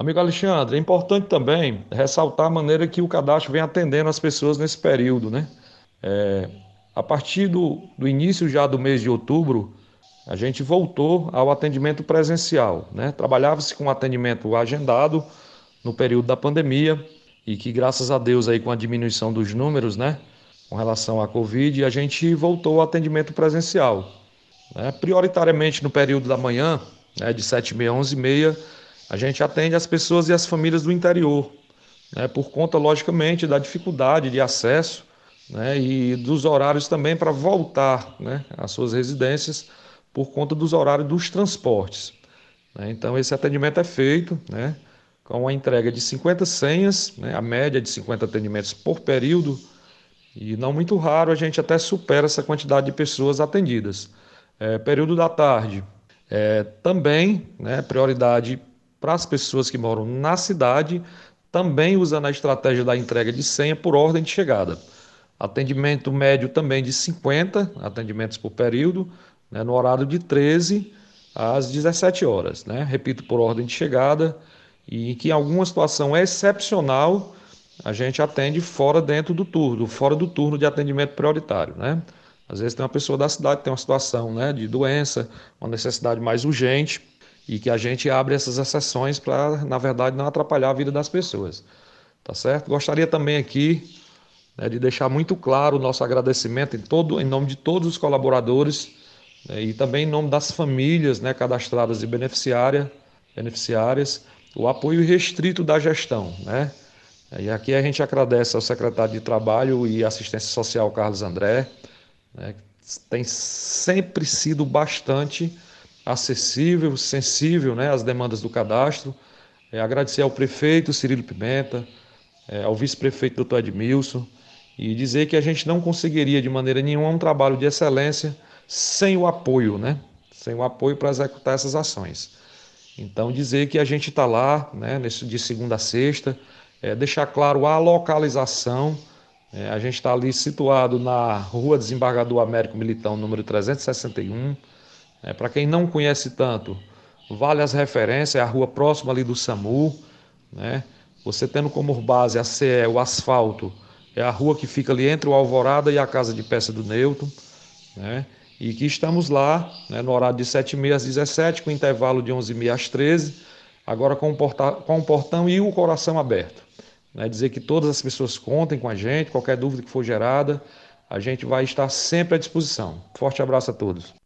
Amigo Alexandre, é importante também ressaltar a maneira que o cadastro vem atendendo as pessoas nesse período, né? É, a partir do, do início já do mês de outubro, a gente voltou ao atendimento presencial, né? Trabalhava-se com atendimento agendado no período da pandemia e que graças a Deus aí com a diminuição dos números, né? Com relação à Covid, a gente voltou ao atendimento presencial. Né? Prioritariamente no período da manhã, né? de 7h30 a 11h30, a gente atende as pessoas e as famílias do interior, né, por conta, logicamente, da dificuldade de acesso né, e dos horários também para voltar né, às suas residências por conta dos horários dos transportes. Né. Então, esse atendimento é feito né, com a entrega de 50 senhas, né, a média de 50 atendimentos por período, e não muito raro a gente até supera essa quantidade de pessoas atendidas. É, período da tarde, é, também né, prioridade para as pessoas que moram na cidade, também usando a estratégia da entrega de senha por ordem de chegada. Atendimento médio também de 50 atendimentos por período, né, no horário de 13 às 17 horas. Né? Repito, por ordem de chegada, e que em alguma situação excepcional a gente atende fora dentro do turno, fora do turno de atendimento prioritário. Né? Às vezes tem uma pessoa da cidade que tem uma situação né, de doença, uma necessidade mais urgente, e que a gente abre essas exceções para, na verdade, não atrapalhar a vida das pessoas. Tá certo? Gostaria também aqui né, de deixar muito claro o nosso agradecimento em, todo, em nome de todos os colaboradores né, e também em nome das famílias né, cadastradas e beneficiária, beneficiárias, o apoio restrito da gestão. Né? E aqui a gente agradece ao secretário de Trabalho e Assistência Social, Carlos André, né, que tem sempre sido bastante acessível, sensível né, às demandas do cadastro. É, agradecer ao prefeito Cirilo Pimenta, é, ao vice-prefeito doutor Edmilson, e dizer que a gente não conseguiria de maneira nenhuma um trabalho de excelência sem o apoio, né? sem o apoio para executar essas ações. Então, dizer que a gente está lá, né, nesse, de segunda a sexta, é, deixar claro a localização. É, a gente está ali situado na Rua Desembargador Américo Militão, número 361. É, Para quem não conhece tanto, vale as referências, é a rua próxima ali do SAMU. Né? Você tendo como base a CE, o asfalto, é a rua que fica ali entre o Alvorada e a Casa de Peça do Newton. Né? E que estamos lá né, no horário de 7h30 às 17 com intervalo de 11h30 às 13 agora com o, porta, com o portão e o coração aberto. Né? Dizer que todas as pessoas contem com a gente, qualquer dúvida que for gerada, a gente vai estar sempre à disposição. Forte abraço a todos.